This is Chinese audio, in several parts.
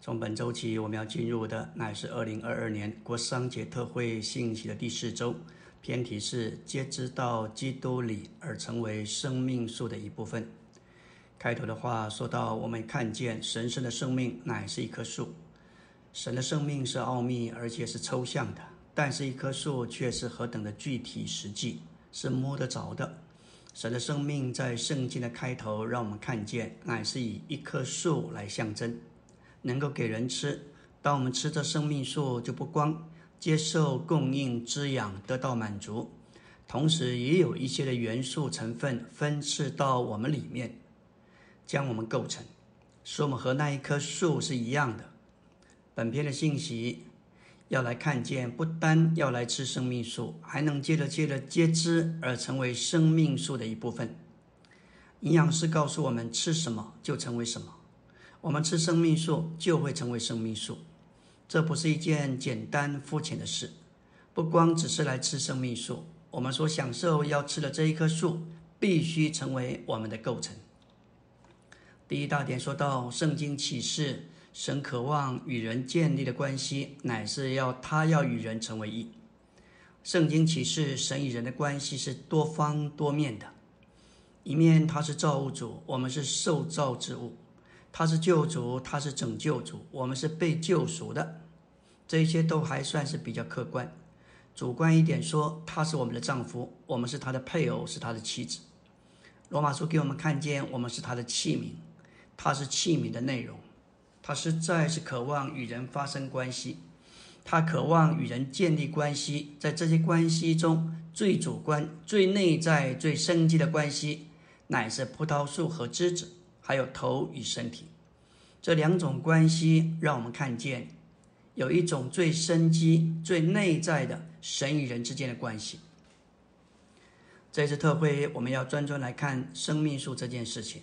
从本周起，我们要进入的乃是二零二二年国商节特会信息的第四周，偏题是“皆知道基督里而成为生命树的一部分”。开头的话说到，我们看见神圣的生命乃是一棵树。神的生命是奥秘，而且是抽象的，但是一棵树却是何等的具体实际，是摸得着的。神的生命在圣经的开头，让我们看见乃是以一棵树来象征，能够给人吃。当我们吃着生命树，就不光接受供应滋养，得到满足，同时也有一些的元素成分分赐到我们里面，将我们构成，使我们和那一棵树是一样的。本篇的信息。要来看见，不单要来吃生命树，还能接着接着接枝而成为生命树的一部分。营养师告诉我们，吃什么就成为什么。我们吃生命树就会成为生命树，这不是一件简单肤浅的事。不光只是来吃生命树，我们所享受要吃的这一棵树，必须成为我们的构成。第一大点说到圣经启示。神渴望与人建立的关系，乃是要他要与人成为一。圣经启示，神与人的关系是多方多面的。一面他是造物主，我们是受造之物；他是救主，他是拯救主，我们是被救赎的。这些都还算是比较客观。主观一点说，他是我们的丈夫，我们是他的配偶，是他的妻子。罗马书给我们看见，我们是他的器皿，他是器皿的内容。他实在是渴望与人发生关系，他渴望与人建立关系，在这些关系中最主观、最内在、最生机的关系，乃是葡萄树和枝子，还有头与身体这两种关系，让我们看见有一种最生机、最内在的神与人之间的关系。这次特会，我们要专专来看生命树这件事情，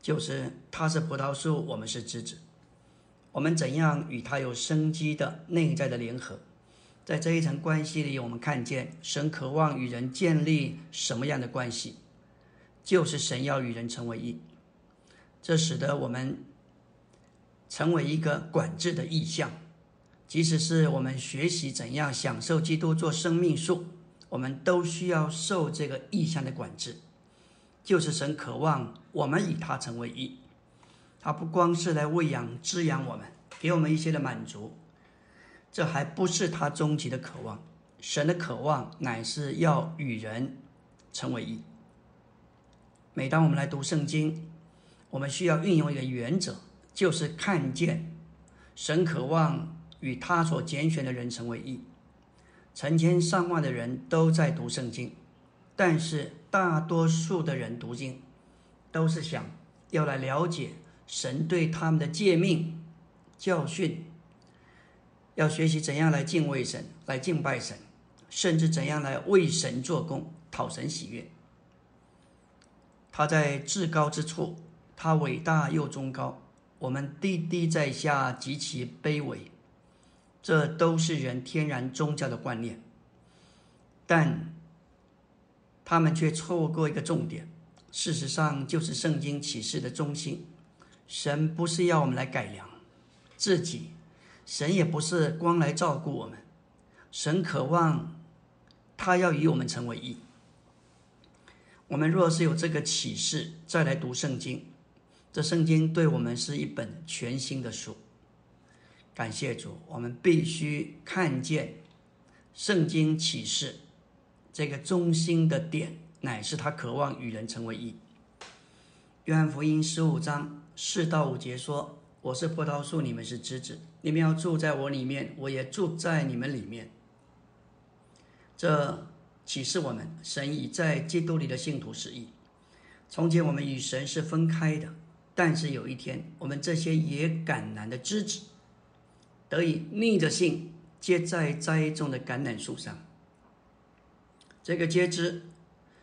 就是它是葡萄树，我们是枝子。我们怎样与它有生机的内在的联合？在这一层关系里，我们看见神渴望与人建立什么样的关系？就是神要与人成为一。这使得我们成为一个管制的意象。即使是我们学习怎样享受基督做生命树，我们都需要受这个意象的管制。就是神渴望我们与他成为一。他不光是来喂养、滋养我们，给我们一些的满足，这还不是他终极的渴望。神的渴望乃是要与人成为一。每当我们来读圣经，我们需要运用一个原则，就是看见神渴望与他所拣选的人成为一。成千上万的人都在读圣经，但是大多数的人读经都是想要来了解。神对他们的诫命、教训，要学习怎样来敬畏神、来敬拜神，甚至怎样来为神做工、讨神喜悦。他在至高之处，他伟大又崇高；我们低低在下，极其卑微。这都是人天然宗教的观念，但他们却错过一个重点，事实上就是圣经启示的中心。神不是要我们来改良自己，神也不是光来照顾我们，神渴望他要与我们成为一。我们若是有这个启示，再来读圣经，这圣经对我们是一本全新的书。感谢主，我们必须看见圣经启示这个中心的点，乃是他渴望与人成为一。约翰福音十五章。四到五节说：“我是葡萄树，你们是枝子。你们要住在我里面，我也住在你们里面。”这启示我们，神已在基督里的信徒是一。从前我们与神是分开的，但是有一天，我们这些野橄榄的枝子，得以逆着性接在栽种的橄榄树上。这个接枝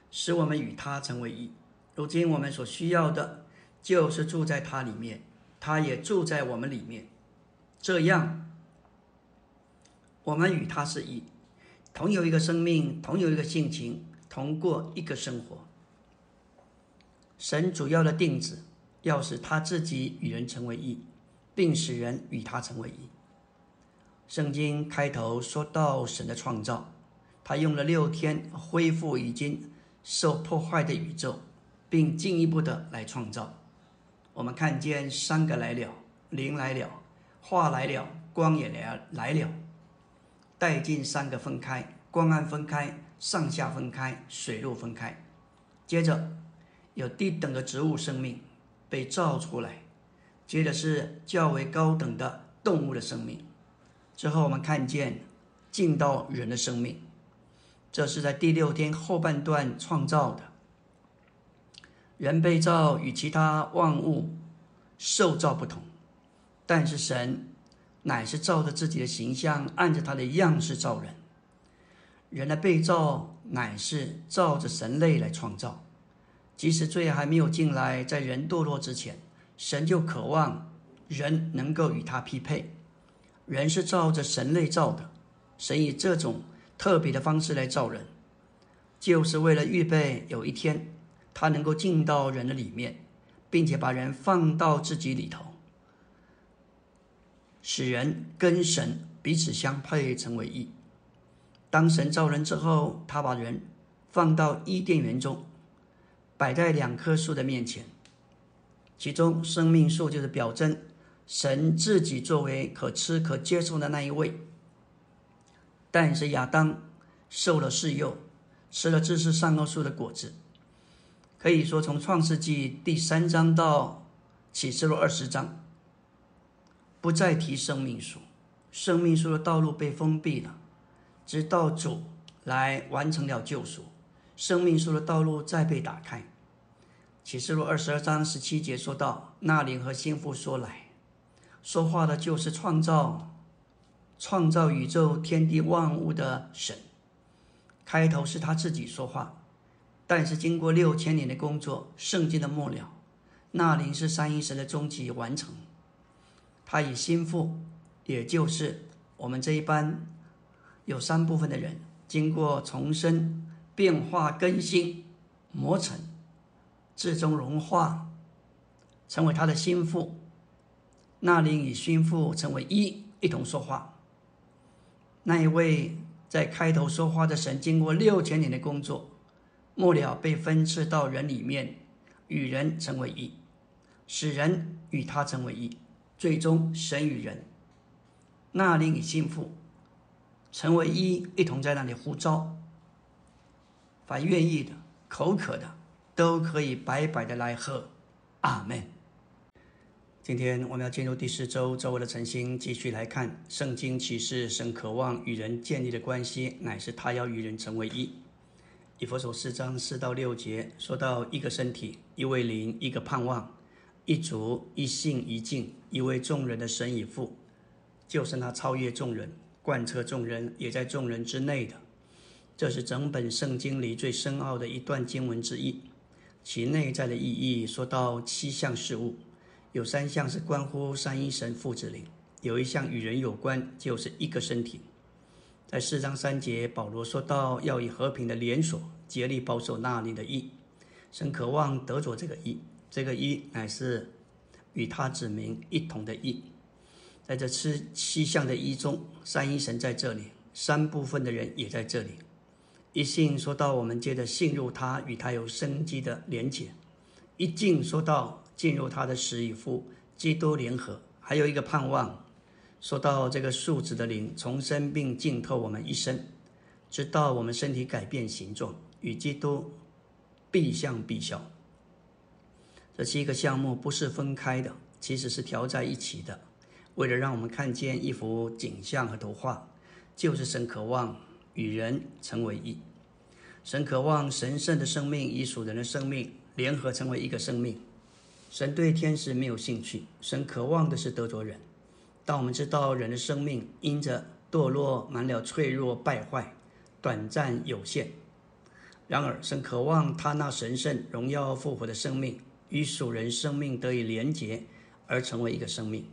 使我们与他成为一。如今我们所需要的。就是住在他里面，他也住在我们里面，这样，我们与他是一，同有一个生命，同有一个性情，同过一个生活。神主要的定旨，要使他自己与人成为一，并使人与他成为一。圣经开头说到神的创造，他用了六天恢复已经受破坏的宇宙，并进一步的来创造。我们看见三个来了，灵来了，话来了，光也来来了，带进三个分开，光暗分开，上下分开，水陆分开。接着有低等的植物生命被造出来，接着是较为高等的动物的生命。之后，我们看见进到人的生命，这是在第六天后半段创造的。人被造与其他万物受造不同，但是神乃是照着自己的形象，按着他的样式造人。人的被造乃是照着神类来创造，即使罪还没有进来，在人堕落之前，神就渴望人能够与他匹配。人是照着神类造的，神以这种特别的方式来造人，就是为了预备有一天他能够进到人的里面，并且把人放到自己里头，使人跟神彼此相配，成为一。当神造人之后，他把人放到伊甸园中，摆在两棵树的面前，其中生命树就是表征。神自己作为可吃可接受的那一位，但是亚当受了试诱，吃了知识善恶树的果子。可以说，从创世纪第三章到启示录二十章，不再提生命树，生命树的道路被封闭了，直到主来完成了救赎，生命树的道路再被打开。启示录二十二章十七节说到：“那灵和心腹说来。”说话的就是创造、创造宇宙天地万物的神。开头是他自己说话，但是经过六千年的工作，圣经的末了，那灵是三一神的终极完成。他以心腹，也就是我们这一班有三部分的人，经过重生、变化、更新、磨成，最终融化，成为他的心腹。那灵与心腹成为一，一同说话。那一位在开头说话的神，经过六千年的工作，末了被分赐到人里面，与人成为一，使人与他成为一，最终神与人，那灵与心腹成为一，一同在那里呼召。凡愿意的、口渴的，都可以白白的来喝。阿门。今天我们要进入第四周，周围的晨星，继续来看圣经启示。神渴望与人建立的关系，乃是他要与人成为一。以佛所四章四到六节说到一个身体，一位灵，一个盼望，一族，一信，一境，一位众人的神与父，就是那超越众人、贯彻众人，也在众人之内的。这是整本圣经里最深奥的一段经文之一，其内在的意义说到七项事物。有三项是关乎三一神父子灵，有一项与人有关，就是一个身体。在四章三节，保罗说到要以和平的连锁竭力保守那里的义。神渴望得着这个义，这个义乃是与他指明一同的义。在这七七项的一中，三一神在这里，三部分的人也在这里。一信说到我们接着信入他，与他有生机的连结。一敬说到。进入他的死与复，基督联合，还有一个盼望。说到这个数字的灵重生并浸透我们一生，直到我们身体改变形状，与基督必相必效。这七个项目不是分开的，其实是调在一起的，为了让我们看见一幅景象和图画，就是神渴望与人成为一，神渴望神圣的生命与属人的生命联合成为一个生命。神对天使没有兴趣，神渴望的是得着人。当我们知道人的生命因着堕落满了脆弱败坏、短暂有限，然而神渴望他那神圣荣耀复活的生命与属人生命得以连结，而成为一个生命。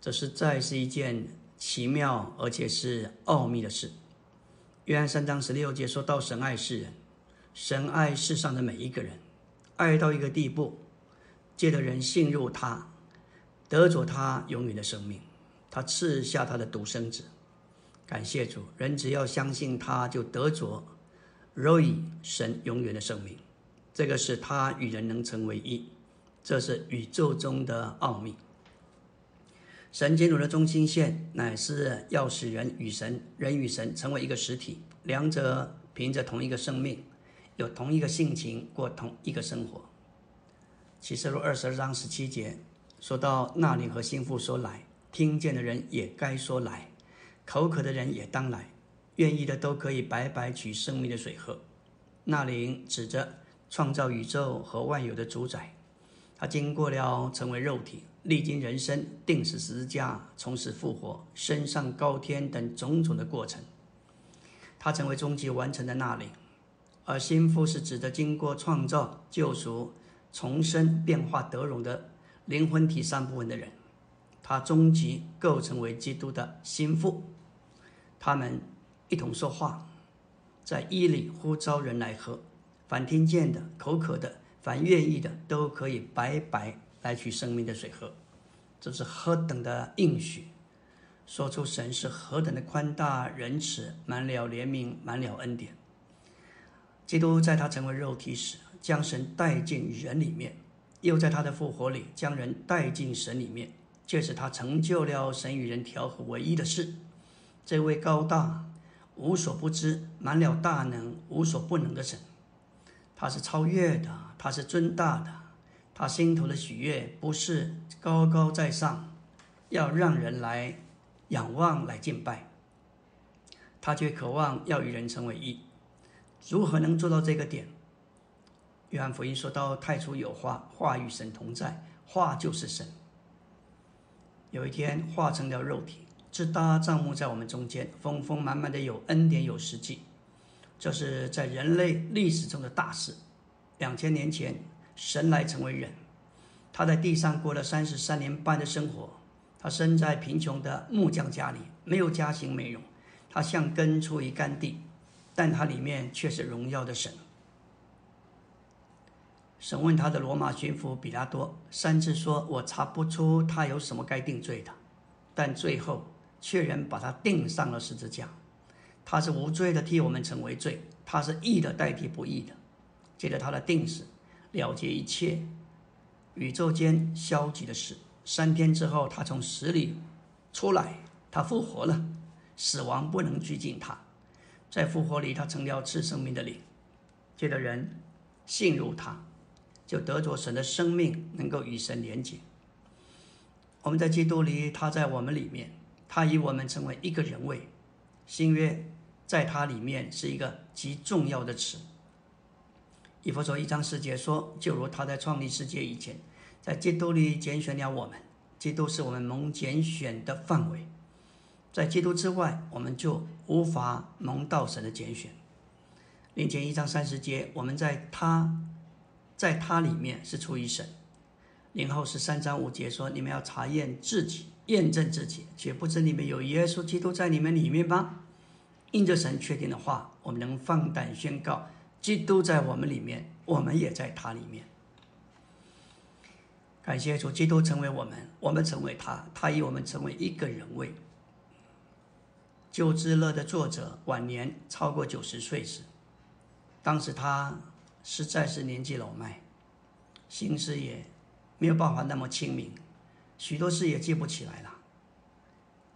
这实在是一件奇妙而且是奥秘的事。约翰三章十六节说到：“神爱世人，神爱世上的每一个人，爱到一个地步。”借的人信入他，得着他永远的生命。他赐下他的独生子。感谢主，人只要相信他，就得着 Roy 神永远的生命。这个是他与人能成为一，这是宇宙中的奥秘。神进入的中心线，乃是要使人与神、人与神成为一个实体，两者凭着同一个生命，有同一个性情，过同一个生活。启示录二十二章十七节说到：“那灵和心腹说来，听见的人也该说来。”口渴的人也当来，愿意的都可以白白取生命的水喝。那灵指着创造宇宙和万有的主宰，他经过了成为肉体、历经人生、定死十字架、从死复活、升上高天等种种的过程，他成为终极完成的那灵。而心腹是指的经过创造、救赎、重生、变化得荣的灵魂体三部分的人，他终极构成为基督的心腹。他们一同说话，在伊里呼召人来喝。凡听见的、口渴的、凡愿意的，都可以白白来取生命的水喝。这是何等的应许！说出神是何等的宽大仁慈，满了怜悯，满了恩典。基督在他成为肉体时，将神带进人里面；又在他的复活里，将人带进神里面。这是他成就了神与人调和唯一的事。这位高大、无所不知、满了大能、无所不能的神，他是超越的，他是尊大的，他心头的喜悦不是高高在上，要让人来仰望、来敬拜，他却渴望要与人成为一。如何能做到这个点？约翰福音说到：“太初有话，话与神同在，话就是神。”有一天，化成了肉体。是搭帐幕在我们中间，丰丰满满的有恩典有实际，这是在人类历史中的大事。两千年前，神来成为人，他在地上过了三十三年半的生活。他生在贫穷的木匠家里，没有家型美容，他像根出于干地，但他里面却是荣耀的神。审问他的罗马巡抚比拉多三次说：“我查不出他有什么该定罪的。”但最后。确认把他钉上了十字架，他是无罪的，替我们成为罪；他是义的，代替不义的。借着他的定死，了结一切宇宙间消极的事。三天之后，他从死里出来，他复活了，死亡不能拘禁他。在复活里，他成了赐生命的灵。借着人信入他，就得着神的生命，能够与神连结。我们在基督里，他在我们里面。他以我们成为一个人位，新约在他里面是一个极重要的词。以弗所一章十节说：“就如他在创立世界以前，在基督里拣选了我们，基督是我们蒙拣选的范围，在基督之外，我们就无法蒙到神的拣选。”另前一章三十节，我们在他，在他里面是出于神。零后十三章五节说：“你们要查验自己。”验证自己，且不知你们有耶稣基督在你们里面吗？印着神确定的话，我们能放胆宣告：基督在我们里面，我们也在他里面。感谢主，基督成为我们，我们成为他，他以我们成为一个人位。旧之乐的作者晚年超过九十岁时，当时他实在是年纪老迈，心思也没有办法那么清明。许多事也记不起来了。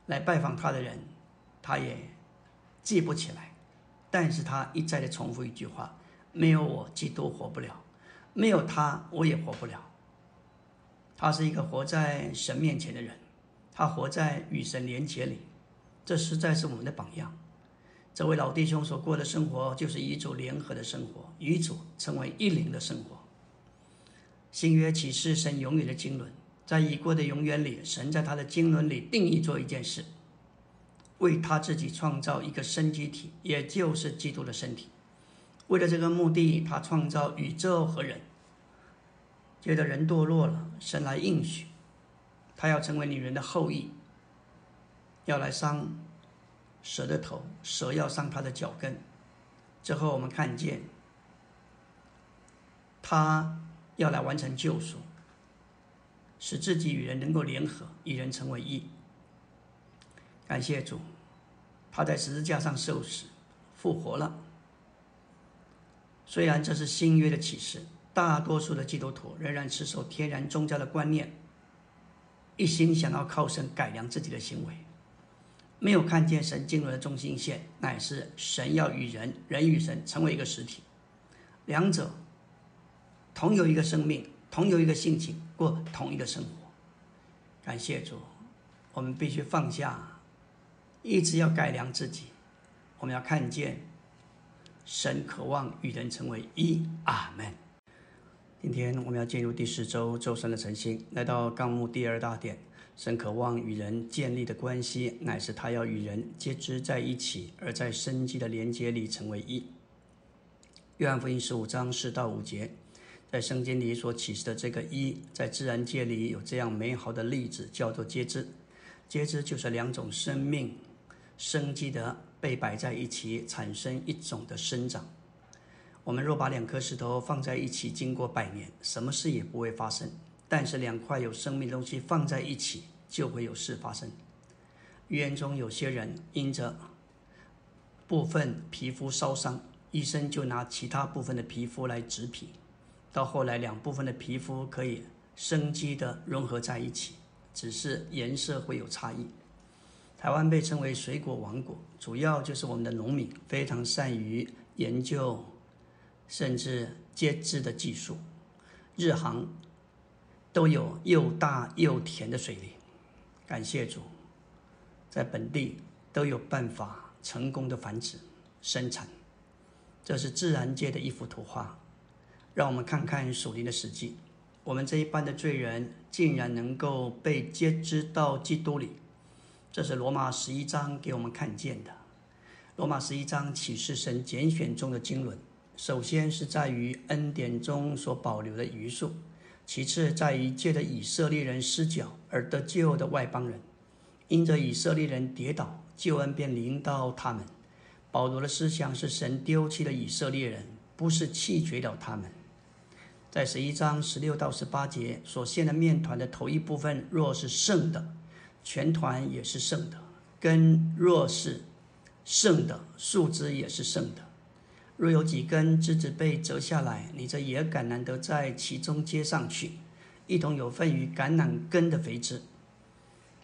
来拜访他的人，他也记不起来。但是他一再的重复一句话：“没有我，基督活不了；没有他，我也活不了。”他是一个活在神面前的人，他活在与神连结里，这实在是我们的榜样。这位老弟兄所过的生活，就是与主联合的生活，与主成为一灵的生活。新约启示神永远的经纶。在已过的永远里，神在他的经纶里定义做一件事，为他自己创造一个生机体，也就是基督的身体。为了这个目的，他创造宇宙和人。觉得人堕落了，神来应许，他要成为女人的后裔，要来伤蛇的头，蛇要伤他的脚跟。之后我们看见，他要来完成救赎。使自己与人能够联合，与人成为一。感谢主，他在十字架上受死，复活了。虽然这是新约的启示，大多数的基督徒仍然持守天然宗教的观念，一心想要靠神改良自己的行为。没有看见神经纶的中心线，乃是神要与人，人与神成为一个实体，两者同有一个生命，同有一个性情，过同一个生活。感谢主，我们必须放下，一直要改良自己。我们要看见神渴望与人成为一。阿门。今天我们要进入第四周周三的晨星，来到纲目第二大点。神渴望与人建立的关系，乃是他要与人结知在一起，而在生机的连接里成为一。约翰福音十五章四到五节，在圣经里所启示的这个一，在自然界里有这样美好的例子，叫做结知。结知就是两种生命生机的被摆在一起，产生一种的生长。我们若把两颗石头放在一起，经过百年，什么事也不会发生。但是两块有生命的东西放在一起，就会有事发生。预言中有些人因着部分皮肤烧伤，医生就拿其他部分的皮肤来植皮，到后来两部分的皮肤可以生机的融合在一起，只是颜色会有差异。台湾被称为水果王国，主要就是我们的农民非常善于研究，甚至接枝的技术。日航。都有又大又甜的水梨，感谢主，在本地都有办法成功的繁殖生产，这是自然界的一幅图画。让我们看看属灵的实际，我们这一般的罪人竟然能够被接知到基督里，这是罗马十一章给我们看见的。罗马十一章启示神拣选中的经纶，首先是在于恩典中所保留的余数。其次，在于借着以色列人失脚而得救的外邦人，因着以色列人跌倒，救恩便临到他们。保罗的思想是神丢弃了以色列人，不是弃绝了他们。在十一章十六到十八节所献的面团的头一部分，若是圣的，全团也是圣的；根若是圣的，树枝也是圣的。若有几根枝子被折下来，你这野橄榄得在其中接上去，一同有份于橄榄根的肥枝，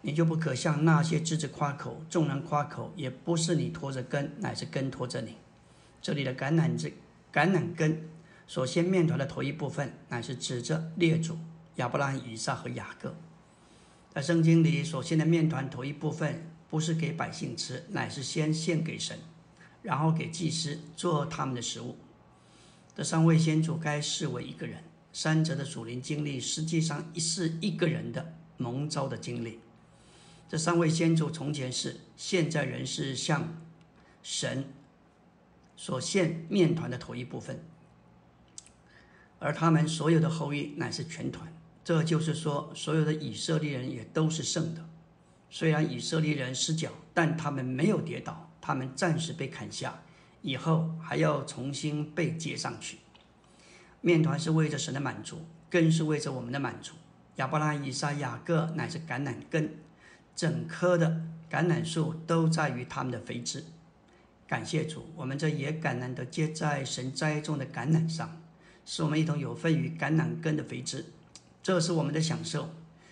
你就不可向那些枝子夸口。众人夸口，也不是你拖着根，乃是根拖着你。这里的橄榄枝、橄榄根首先面团的头一部分，乃是指着列祖亚伯拉罕、以撒和雅各。在圣经里所献的面团头一部分，不是给百姓吃，乃是先献给神。然后给祭司做他们的食物。这三位先祖该视为一个人，三者的属灵经历实际上是一个人的蒙召的经历。这三位先祖从前是，现在人是向神所献面团的头一部分，而他们所有的后裔乃是全团。这就是说，所有的以色列人也都是圣的。虽然以色列人失脚，但他们没有跌倒。他们暂时被砍下，以后还要重新被接上去。面团是为着神的满足，根是为着我们的满足。亚伯拉、以撒、雅各乃是橄榄根，整棵的橄榄树都在于他们的肥枝。感谢主，我们这野橄榄都结在神栽种的橄榄上，使我们一同有份于橄榄根的肥枝。这是我们的享受。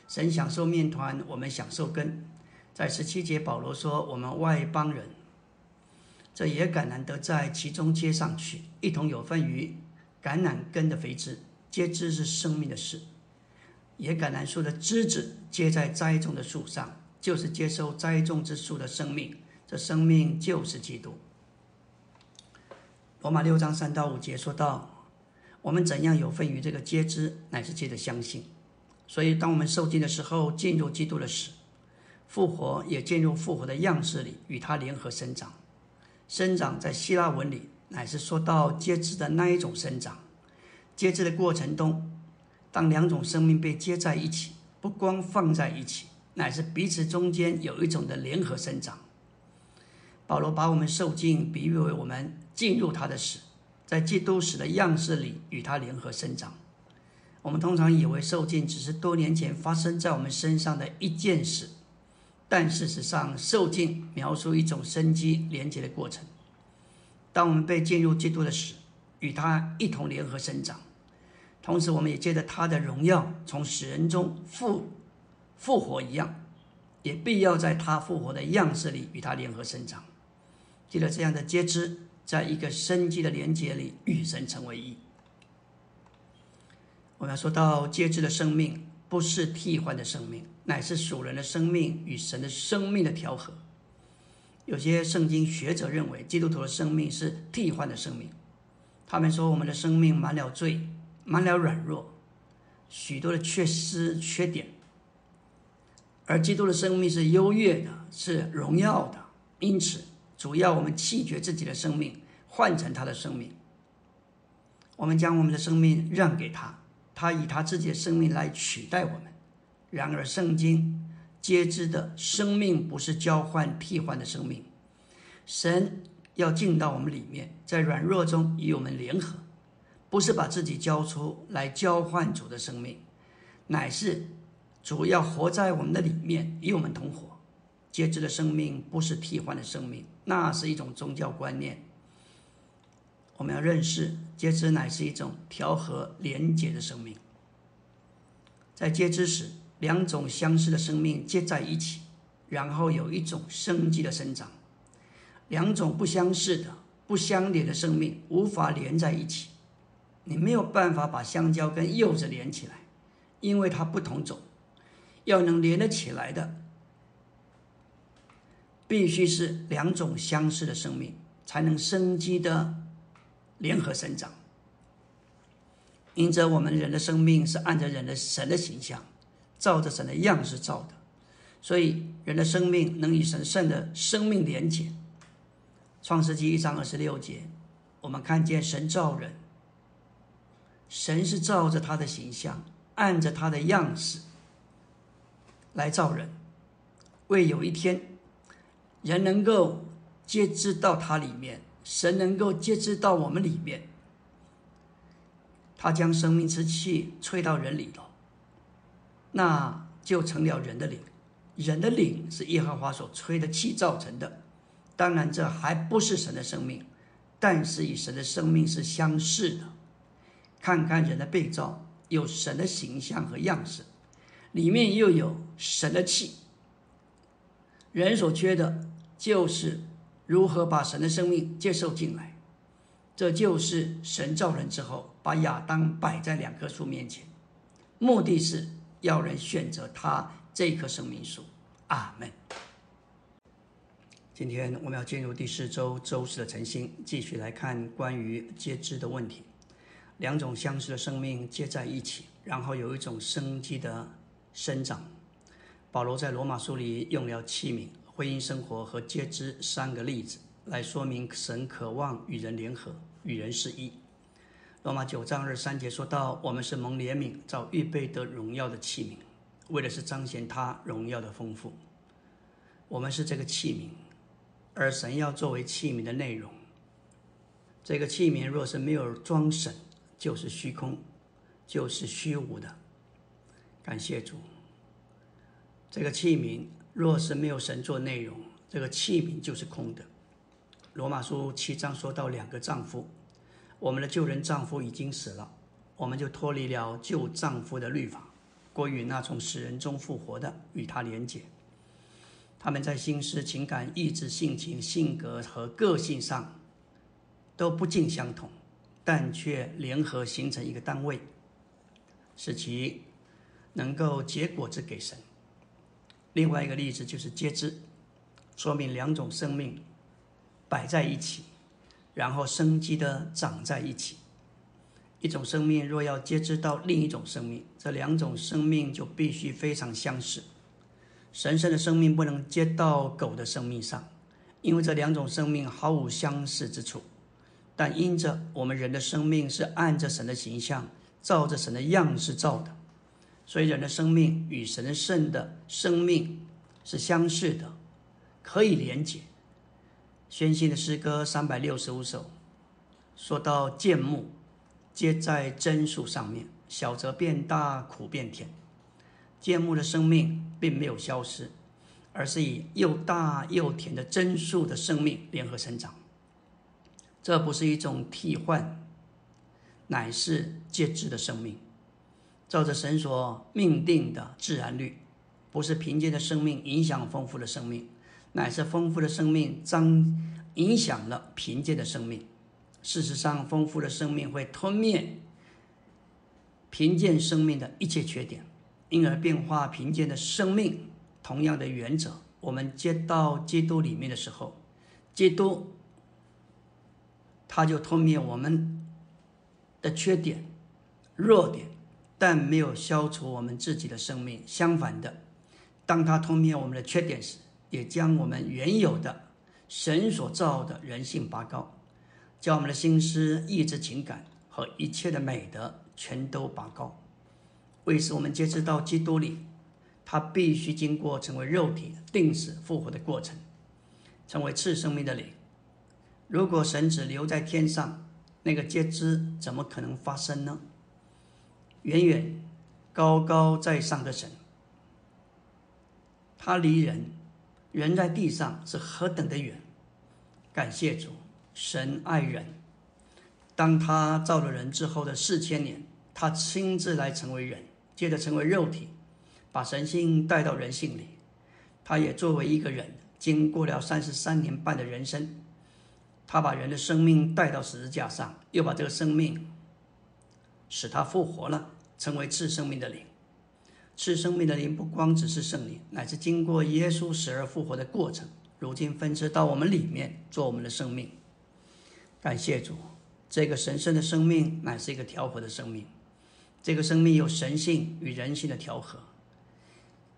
神享受面团，我们享受根。在十七节，保罗说：“我们外邦人。”这也橄榄得在其中接上去，一同有份于橄榄根的肥枝。接枝是生命的事，野橄榄树的枝子接在栽种的树上，就是接受栽种之树的生命。这生命就是基督。罗马六章三到五节说到，我们怎样有份于这个接枝，乃是借着相信。所以，当我们受尽的时候，进入基督的死，复活也进入复活的样式里，与他联合生长。生长在希腊文里，乃是说到接枝的那一种生长。接枝的过程中，当两种生命被接在一起，不光放在一起，乃是彼此中间有一种的联合生长。保罗把我们受尽比喻为我们进入他的死，在基督死的样式里与他联合生长。我们通常以为受尽只是多年前发生在我们身上的一件事，但事实上，受尽描述一种生机连接的过程。当我们被进入基督的死，与他一同联合生长，同时我们也借着他的荣耀从死人中复复活一样，也必要在他复活的样式里与他联合生长。记得这样的接知，在一个生机的连接里与神成为一。我们要说到接知的生命，不是替换的生命，乃是属人的生命与神的生命的调和。有些圣经学者认为，基督徒的生命是替换的生命。他们说，我们的生命满了罪，满了软弱，许多的缺失缺点，而基督的生命是优越的，是荣耀的。因此，主要我们弃绝自己的生命，换成他的生命。我们将我们的生命让给他。他以他自己的生命来取代我们。然而，圣经皆知的生命不是交换替换的生命。神要进到我们里面，在软弱中与我们联合，不是把自己交出来交换主的生命，乃是主要活在我们的里面，与我们同活。皆知的生命不是替换的生命，那是一种宗教观念。我们要认识，接知乃是一种调和连结的生命。在接知时，两种相似的生命接在一起，然后有一种生机的生长。两种不相似的、不相连的生命无法连在一起。你没有办法把香蕉跟柚子连起来，因为它不同种。要能连得起来的，必须是两种相似的生命才能生机的。联合生长，因着我们人的生命是按着人的神的形象，照着神的样式造的，所以人的生命能与神圣的生命连结。创世纪一章二十六节，我们看见神造人，神是照着他的形象，按着他的样式来造人，为有一天人能够接知到他里面。神能够接知到我们里面，他将生命之气吹到人里头，那就成了人的灵。人的灵是耶和华所吹的气造成的。当然，这还不是神的生命，但是与神的生命是相似的。看看人的被造，有神的形象和样式，里面又有神的气。人所缺的，就是。如何把神的生命接受进来？这就是神造人之后，把亚当摆在两棵树面前，目的是要人选择他这棵生命树。阿门。今天我们要进入第四周周四的晨星，继续来看关于接枝的问题。两种相似的生命接在一起，然后有一种生机的生长。保罗在罗马书里用了器皿。婚姻生活和皆知三个例子来说明神渴望与人联合，与人是一。罗马九章二三节说到：“我们是蒙怜悯，造预备得荣耀的器皿，为的是彰显他荣耀的丰富。我们是这个器皿，而神要作为器皿的内容。这个器皿若是没有装神，就是虚空，就是虚无的。感谢主，这个器皿。”若是没有神做内容，这个器皿就是空的。罗马书七章说到两个丈夫，我们的旧人丈夫已经死了，我们就脱离了旧丈夫的律法，归于那从死人中复活的，与他连结。他们在心思、情感、意志、性情、性格和个性上都不尽相同，但却联合形成一个单位，使其能够结果子给神。另外一个例子就是接枝，说明两种生命摆在一起，然后生机的长在一起。一种生命若要接枝到另一种生命，这两种生命就必须非常相似。神圣的生命不能接到狗的生命上，因为这两种生命毫无相似之处。但因着我们人的生命是按着神的形象，照着神的样式造的。所以，人的生命与神圣的生命是相似的，可以连结。宣信的诗歌三百六十五首，说到建木皆在真树上面，小则变大，苦变甜。芥木的生命并没有消失，而是以又大又甜的真树的生命联合生长。这不是一种替换，乃是皆知的生命，照着神所命定的自然律，不是凭借的生命影响丰富的生命，乃是丰富的生命将影响了贫贱的生命。事实上，丰富的生命会吞灭贫贱生命的一切缺点。因而变化贫贱的生命，同样的原则，我们接到基督里面的时候，基督他就吞灭我们的缺点、弱点，但没有消除我们自己的生命。相反的，当他吞灭我们的缺点时，也将我们原有的神所造的人性拔高，将我们的心思、意志、情感和一切的美德全都拔高。为使我们接知到基督里，他必须经过成为肉体、定死、复活的过程，成为次生命的灵。如果神只留在天上，那个接知怎么可能发生呢？远远高高在上的神，他离人，人在地上是何等的远！感谢主，神爱人。当他造了人之后的四千年，他亲自来成为人。接着成为肉体，把神性带到人性里。他也作为一个人，经过了三十三年半的人生，他把人的生命带到十字架上，又把这个生命使他复活了，成为次生命的灵。次生命的灵不光只是圣灵，乃是经过耶稣死而复活的过程，如今分支到我们里面，做我们的生命。感谢主，这个神圣的生命乃是一个调和的生命。这个生命有神性与人性的调和。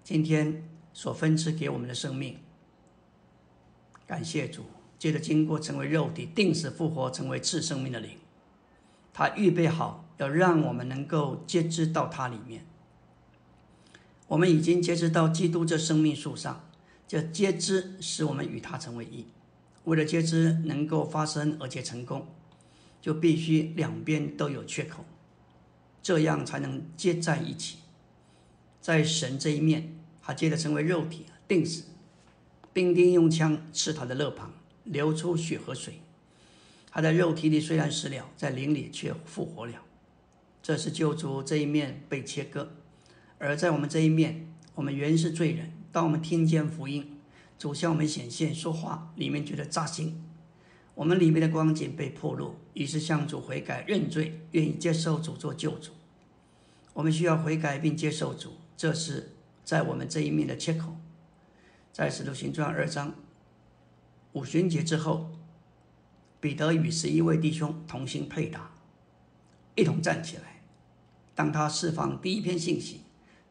今天所分赐给我们的生命，感谢主。接着经过成为肉体，定死复活，成为次生命的灵，他预备好要让我们能够接知到他里面。我们已经接知到基督这生命树上，这接知使我们与他成为一。为了接知能够发生而且成功，就必须两边都有缺口。这样才能接在一起，在神这一面，他接着成为肉体，定死，兵丁用枪刺他的肋旁，流出血和水。他在肉体里虽然死了，在灵里却复活了。这是救主这一面被切割，而在我们这一面，我们原是罪人。当我们听见福音，主向我们显现说话，里面觉得扎心。我们里面的光景被破露，于是向主悔改认罪，愿意接受主做救主。我们需要悔改并接受主，这是在我们这一面的切口。在使徒行传二章五旬节之后，彼得与十一位弟兄同心配搭，一同站起来。当他释放第一篇信息，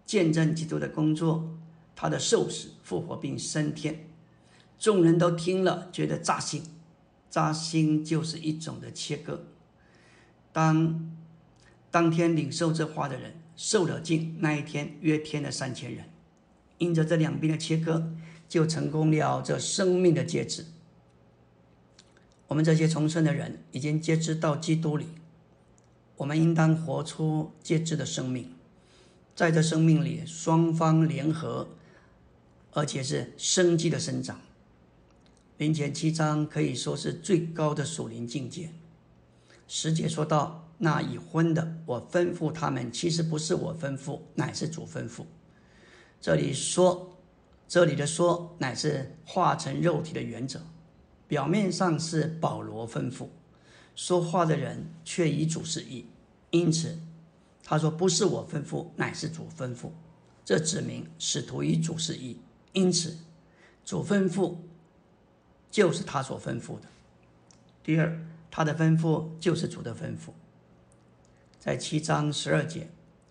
见证基督的工作，他的受死、复活并升天，众人都听了，觉得扎心。扎心就是一种的切割。当当天领受这话的人受了敬，那一天约添了三千人。因着这两边的切割，就成功了这生命的戒指。我们这些重生的人已经接知到基督里，我们应当活出戒指的生命，在这生命里双方联合，而且是生机的生长。林前七章可以说是最高的属灵境界。十节说到。那已婚的，我吩咐他们，其实不是我吩咐，乃是主吩咐。这里说，这里的说，乃是化成肉体的原则。表面上是保罗吩咐，说话的人却以主示意，因此他说不是我吩咐，乃是主吩咐。这指明使徒以主示意，因此主吩咐就是他所吩咐的。第二，他的吩咐就是主的吩咐。在七章十二节，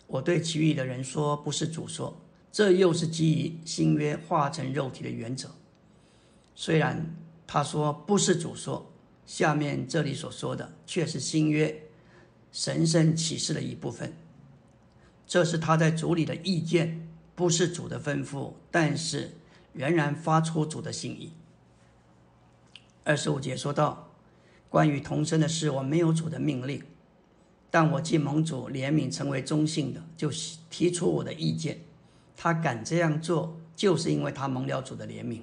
我对其余的人说：“不是主说，这又是基于新约化成肉体的原则。虽然他说不是主说，下面这里所说的却是新约神圣启示的一部分。这是他在主里的意见，不是主的吩咐，但是仍然发出主的心意。”二十五节说到：“关于童生的事，我没有主的命令。”但我既蒙主怜悯，成为中性的，就提出我的意见。他敢这样做，就是因为他蒙了主的怜悯，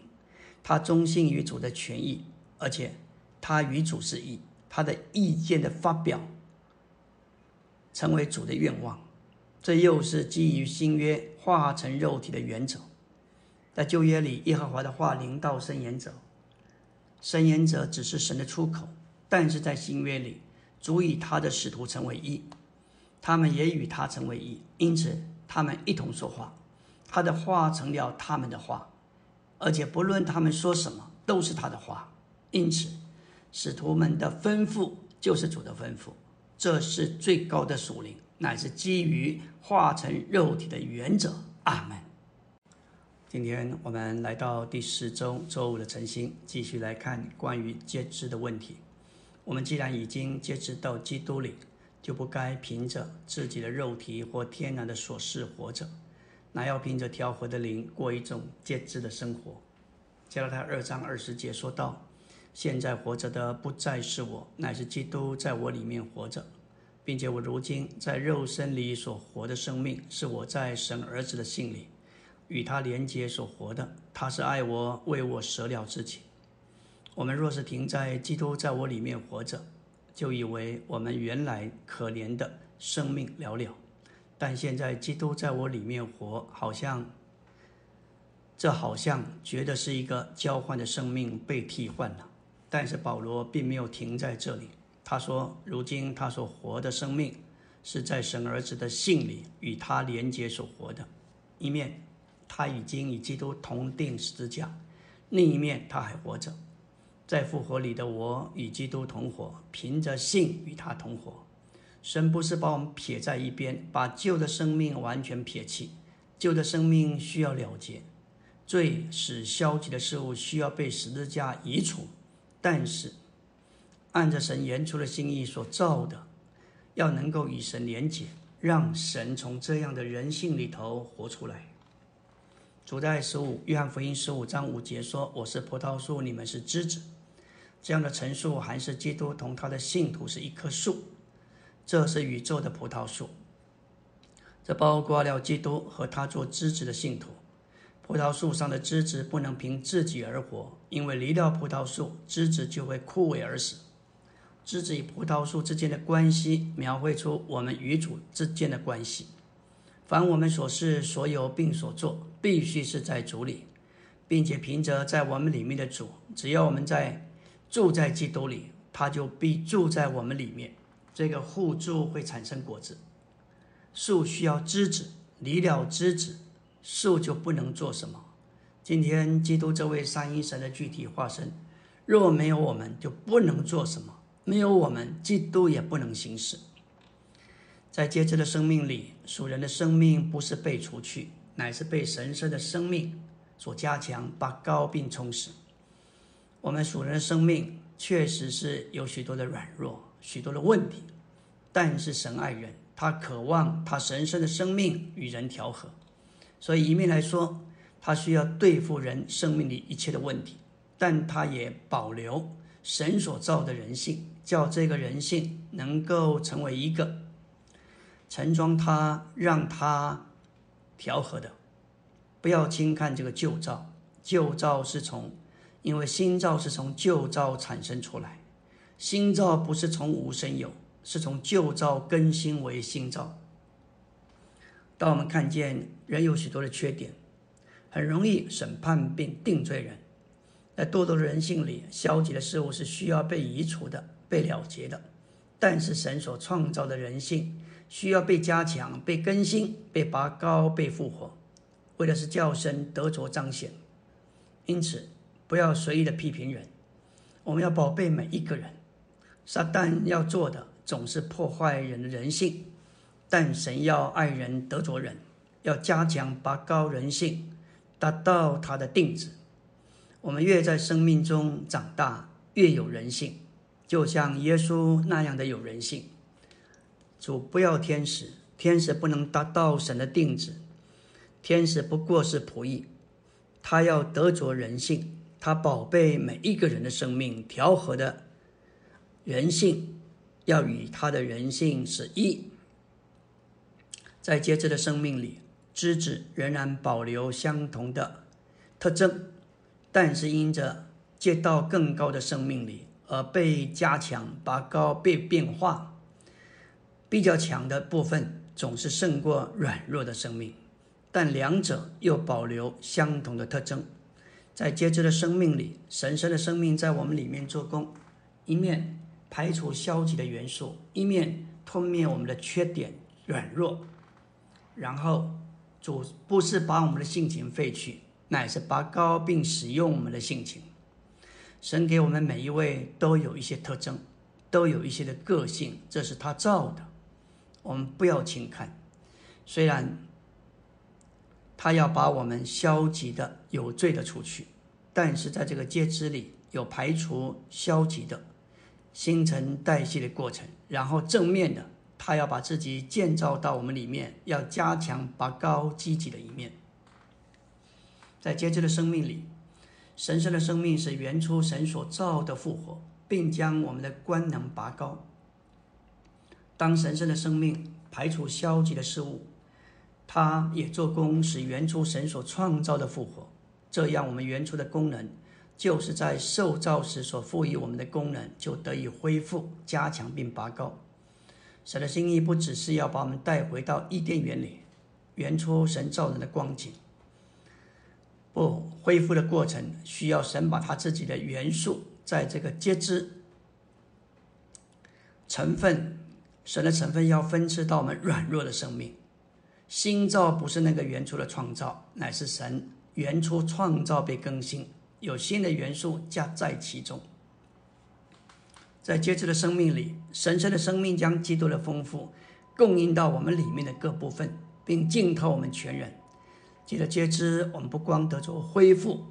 他忠信于主的权益，而且他与主是一，他的意见的发表成为主的愿望。这又是基于新约化成肉体的原则。在旧约里，耶和华的话临到申言者，申言者只是神的出口；但是在新约里，主以他的使徒成为一，他们也与他成为一，因此他们一同说话，他的话成了他们的话，而且不论他们说什么，都是他的话。因此，使徒们的吩咐就是主的吩咐，这是最高的属灵。乃是基于化成肉体的原则。阿门。今天我们来到第十周周五的晨星，继续来看关于接肢的问题。我们既然已经接肢到基督里，就不该凭着自己的肉体或天然的所事活着，乃要凭着调和的灵过一种接肢的生活。加拉太二章二十节说道：“现在活着的不再是我，乃是基督在我里面活着。”并且我如今在肉身里所活的生命，是我在神儿子的信里与他连接所活的。他是爱我，为我舍了自己。我们若是停在基督在我里面活着，就以为我们原来可怜的生命寥寥。但现在基督在我里面活，好像这好像觉得是一个交换的生命被替换了。但是保罗并没有停在这里。他说：“如今他所活的生命，是在神儿子的信里与他连接所活的。一面他已经与基督同定十字架，另一面他还活着。在复活里的我与基督同活，凭着信与他同活。神不是把我们撇在一边，把旧的生命完全撇弃。旧的生命需要了结，最使消极的事物需要被十字架移除。但是。”按着神言出的心意所造的，要能够与神连结，让神从这样的人性里头活出来。主在十五约翰福音十五章五节说：“我是葡萄树，你们是枝子。”这样的陈述还是基督同他的信徒是一棵树，这是宇宙的葡萄树。这包括了基督和他做枝子的信徒。葡萄树上的枝子不能凭自己而活，因为离了葡萄树，枝子就会枯萎而死。枝子与葡萄树之间的关系，描绘出我们与主之间的关系。凡我们所事、所有并所做，必须是在主里，并且凭着在我们里面的主。只要我们在住在基督里，他就必住在我们里面。这个互助会产生果子。树需要枝子，离了枝子，树就不能做什么。今天基督这位三一神的具体化身，若没有我们，就不能做什么。没有我们，基督也不能行事。在接着的生命里，属人的生命不是被除去，乃是被神圣的生命所加强、拔高并充实。我们属人的生命确实是有许多的软弱、许多的问题，但是神爱人，他渴望他神圣的生命与人调和，所以一面来说，他需要对付人生命里一切的问题，但他也保留。神所造的人性，叫这个人性能够成为一个盛装它、让它调和的。不要轻看这个旧造，旧造是从，因为新造是从旧造产生出来，新造不是从无生有，是从旧造更新为新造。当我们看见人有许多的缺点，很容易审判并定罪人。在堕落的人性里，消极的事物是需要被移除的、被了结的；但是神所创造的人性需要被加强、被更新、被拔高、被复活，为的是叫声得着彰显。因此，不要随意的批评人，我们要宝贝每一个人。撒旦要做的总是破坏人的人性，但神要爱人、得着人，要加强、拔高人性，达到他的定旨。我们越在生命中长大，越有人性，就像耶稣那样的有人性。主不要天使，天使不能达到神的定旨，天使不过是仆役。他要得着人性，他宝贝每一个人的生命，调和的人性，要与他的人性是一。在接枝的生命里，枝子仍然保留相同的特征，但是因着接到更高的生命里而被加强、拔高、被变化。比较强的部分总是胜过软弱的生命，但两者又保留相同的特征。在接枝的生命里，神圣的生命在我们里面做工，一面排除消极的元素，一面吞灭我们的缺点、软弱。然后主不是把我们的性情废去，乃是拔高并使用我们的性情。神给我们每一位都有一些特征，都有一些的个性，这是他造的，我们不要轻看。虽然。他要把我们消极的、有罪的除去，但是在这个接枝里有排除消极的、新陈代谢的过程，然后正面的，他要把自己建造到我们里面，要加强拔高积极的一面。在接枝的生命里，神圣的生命是原初神所造的复活，并将我们的官能拔高。当神圣的生命排除消极的事物。他也做工，使原初神所创造的复活。这样，我们原初的功能，就是在受造时所赋予我们的功能，就得以恢复、加强并拔高。神的心意不只是要把我们带回到伊甸园里，原初神造人的光景。不，恢复的过程需要神把他自己的元素，在这个接枝成分，神的成分要分支到我们软弱的生命。新造不是那个原初的创造，乃是神原初创造被更新，有新的元素加在其中。在接触的生命里，神圣的生命将基督的丰富供应到我们里面的各部分，并浸透我们全人。记得接知，我们不光得着恢复，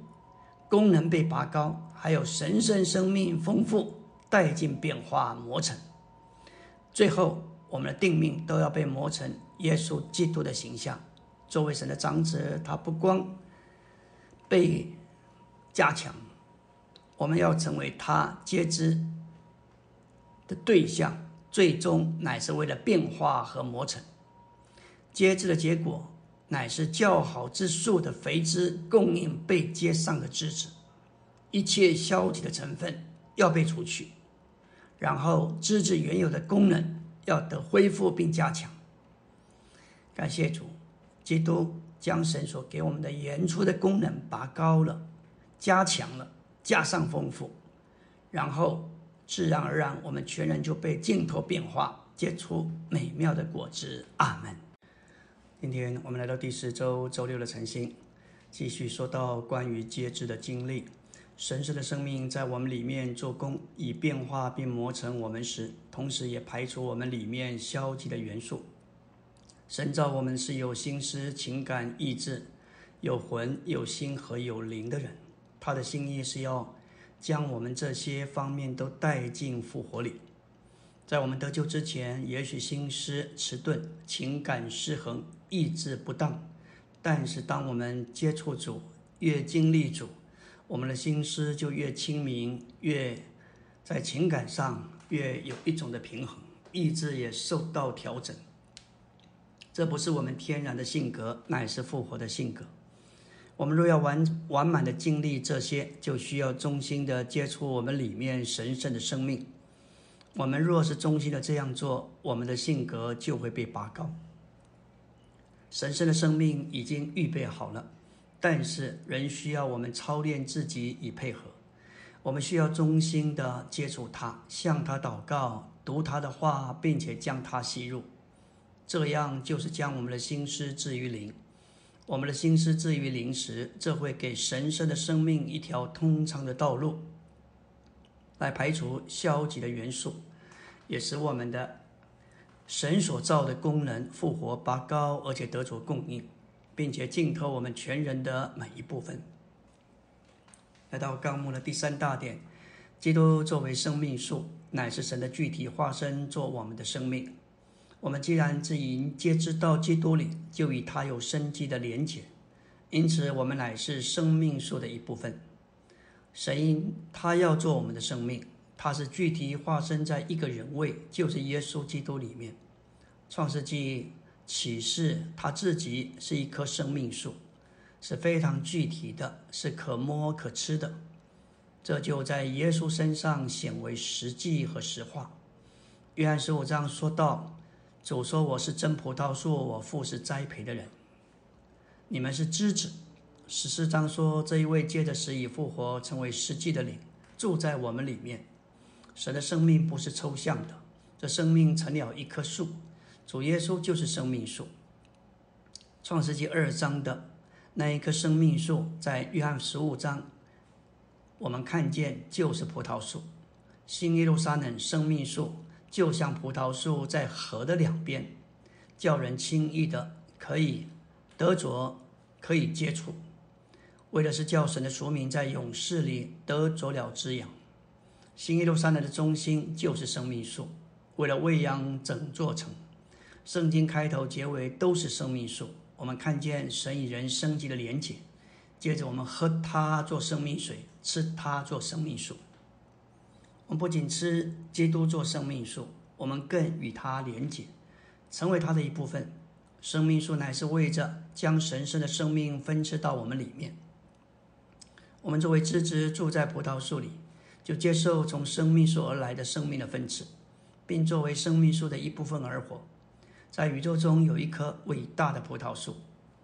功能被拔高，还有神圣生命丰富带进变化磨成，最后我们的定命都要被磨成。耶稣基督的形象，作为神的长子，他不光被加强，我们要成为他接枝的对象，最终乃是为了变化和磨成。接枝的结果，乃是较好之树的肥枝供应被接上的枝子，一切消极的成分要被除去，然后枝子原有的功能要得恢复并加强。感谢主，基督将神所给我们的原初的功能拔高了、加强了、加上丰富，然后自然而然，我们全人就被镜头变化，结出美妙的果子。阿门。今天我们来到第四周周六的晨星，继续说到关于接枝的经历。神圣的生命在我们里面做工，以变化并磨成我们时，同时也排除我们里面消极的元素。神造我们是有心思、情感、意志，有魂、有心和有灵的人。他的心意是要将我们这些方面都带进复活里。在我们得救之前，也许心思迟钝、情感失衡、意志不当。但是当我们接触主，越经历主，我们的心思就越清明，越在情感上越有一种的平衡，意志也受到调整。这不是我们天然的性格，乃是复活的性格。我们若要完完满的经历这些，就需要衷心的接触我们里面神圣的生命。我们若是衷心的这样做，我们的性格就会被拔高。神圣的生命已经预备好了，但是仍需要我们操练自己以配合。我们需要衷心的接触他，向他祷告，读他的话，并且将他吸入。这样就是将我们的心思置于灵，我们的心思置于灵时，这会给神圣的生命一条通畅的道路，来排除消极的元素，也使我们的神所造的功能复活拔高，而且得着供应，并且浸透我们全人的每一部分。来到纲目的第三大点，基督作为生命树，乃是神的具体化身，做我们的生命。我们既然自营皆知道基督里，就与他有生机的连结，因此我们乃是生命树的一部分。神因他要做我们的生命，它是具体化身在一个人位，就是耶稣基督里面。创世纪启示他自己是一棵生命树，是非常具体的，是可摸可吃的。这就在耶稣身上显为实际和实话。约翰十五章说到：“主说我是真葡萄树，我父是栽培的人，你们是枝子。”十四章说这一位接着死已复活，成为实际的灵，住在我们里面。神的生命不是抽象的，这生命成了一棵树，主耶稣就是生命树。创世纪二章的那一棵生命树，在约翰十五章，我们看见就是葡萄树。新耶路撒冷生命树就像葡萄树在河的两边，叫人轻易的可以得着，可以接触。为的是叫神的俗民在勇士里得着了滋养。新耶路撒冷的中心就是生命树，为了喂养整座城。圣经开头结尾都是生命树。我们看见神与人生级的连结，接着我们喝它做生命水，吃它做生命树。我们不仅吃基督做生命树，我们更与它连结，成为它的一部分。生命树乃是为着将神圣的生命分赐到我们里面。我们作为枝子住在葡萄树里，就接受从生命树而来的生命的分赐，并作为生命树的一部分而活。在宇宙中有一棵伟大的葡萄树，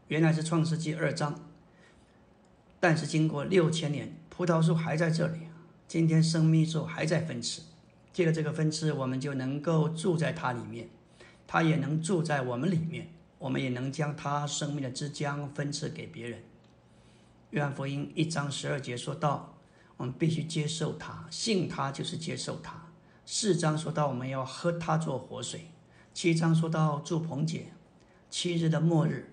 原来是创世纪二章，但是经过六千年，葡萄树还在这里。今天生命树还在分次，借着这个分次，我们就能够住在它里面，它也能住在我们里面，我们也能将它生命的枝浆分赐给别人。约翰福音一章十二节说到，我们必须接受它，信它就是接受它。四章说到我们要喝它做活水。七章说到祝棚节，七日的末日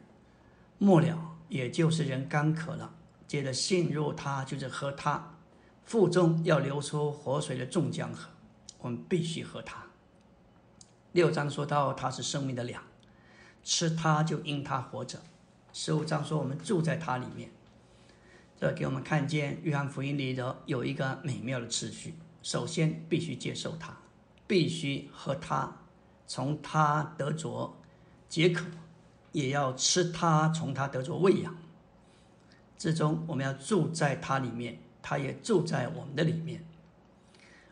末了，也就是人干渴了，接着信入它就是喝它，腹中要流出活水的众江河，我们必须喝它。六章说到它是生命的粮，吃它就因它活着。十五章说我们住在它里面。这给我们看见约翰福音里的有一个美妙的次序：首先必须接受它，必须喝它，从它得着解渴；也要吃它，从它得着喂养。最终，我们要住在它里面，它也住在我们的里面。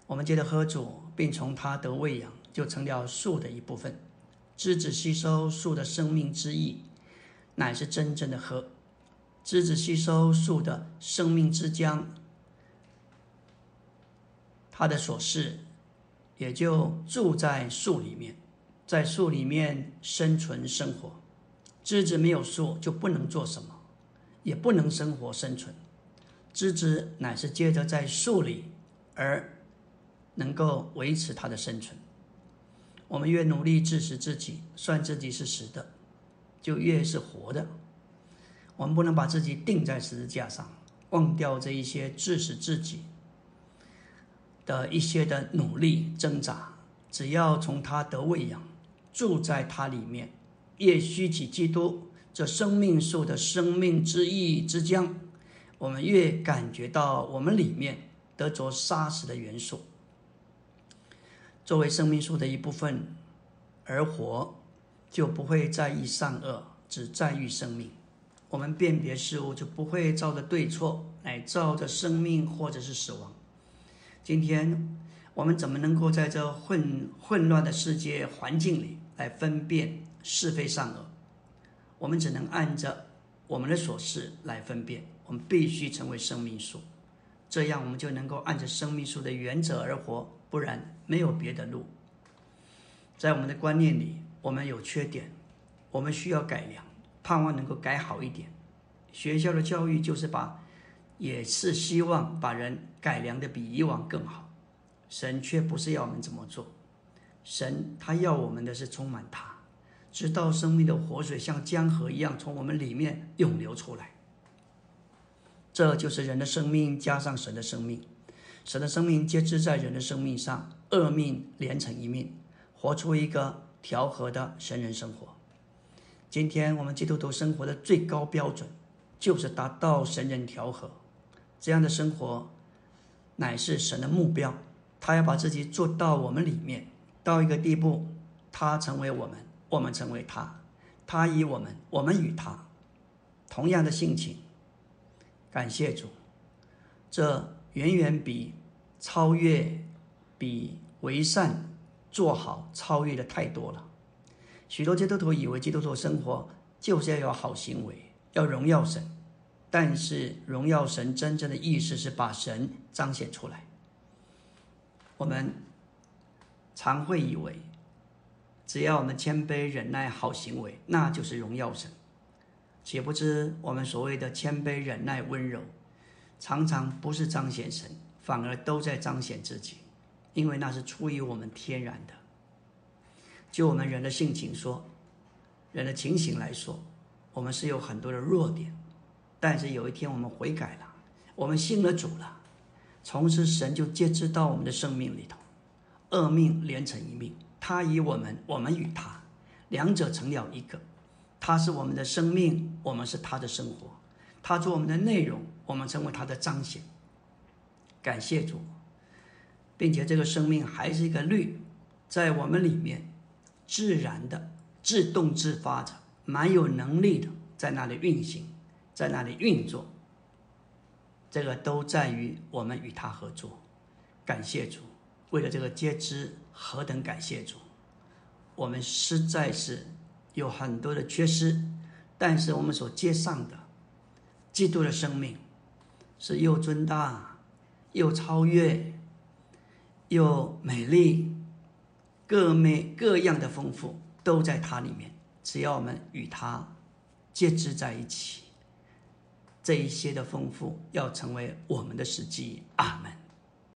我们接着喝主，并从它得喂养，就成了树的一部分。枝子吸收树的生命之意，乃是真正的喝。枝子吸收树的生命之浆，它的所事也就住在树里面，在树里面生存生活。枝子没有树就不能做什么，也不能生活生存。枝子乃是接着在树里而能够维持它的生存。我们越努力致死自己，算自己是死的，就越是活的。我们不能把自己钉在十字架上，忘掉这一些致死自己的一些的努力挣扎。只要从他得喂养，住在他里面，越虚起基督这生命树的生命之意之浆，我们越感觉到我们里面得着杀死的元素。作为生命树的一部分而活，就不会在意善恶，只在于生命。我们辨别事物就不会照着对错，来照着生命或者是死亡。今天我们怎么能够在这混混乱的世界环境里来分辨是非善恶？我们只能按着我们的所事来分辨。我们必须成为生命树，这样我们就能够按着生命树的原则而活，不然没有别的路。在我们的观念里，我们有缺点，我们需要改良。盼望能够改好一点。学校的教育就是把，也是希望把人改良的比以往更好。神却不是要我们怎么做，神他要我们的是充满他，直到生命的活水像江河一样从我们里面涌流出来。这就是人的生命加上神的生命，神的生命皆知在人的生命上，二命连成一命，活出一个调和的神人生活。今天我们基督徒生活的最高标准，就是达到神人调和，这样的生活乃是神的目标。他要把自己做到我们里面，到一个地步，他成为我们，我们成为他，他以我们，我们与他，同样的性情。感谢主，这远远比超越、比为善、做好超越的太多了。许多基督徒以为基督徒生活就是要有好行为，要荣耀神，但是荣耀神真正的意思是把神彰显出来。我们常会以为，只要我们谦卑忍耐好行为，那就是荣耀神。且不知我们所谓的谦卑忍耐温柔，常常不是彰显神，反而都在彰显自己，因为那是出于我们天然的。就我们人的性情说，人的情形来说，我们是有很多的弱点，但是有一天我们悔改了，我们信了主了。从此，神就接知到我们的生命里头，恶命连成一命，他与我们，我们与他，两者成了一个。他是我们的生命，我们是他的生活。他做我们的内容，我们成为他的彰显。感谢主，并且这个生命还是一个律，在我们里面自然的、自动自发着，蛮有能力的，在那里运行，在那里运作。这个都在于我们与他合作，感谢主，为了这个皆知，何等感谢主！我们实在是有很多的缺失，但是我们所接上的基督的生命是又尊大、又超越、又美丽，各美各样的丰富都在它里面。只要我们与他皆知在一起。这一些的丰富要成为我们的实际，阿门。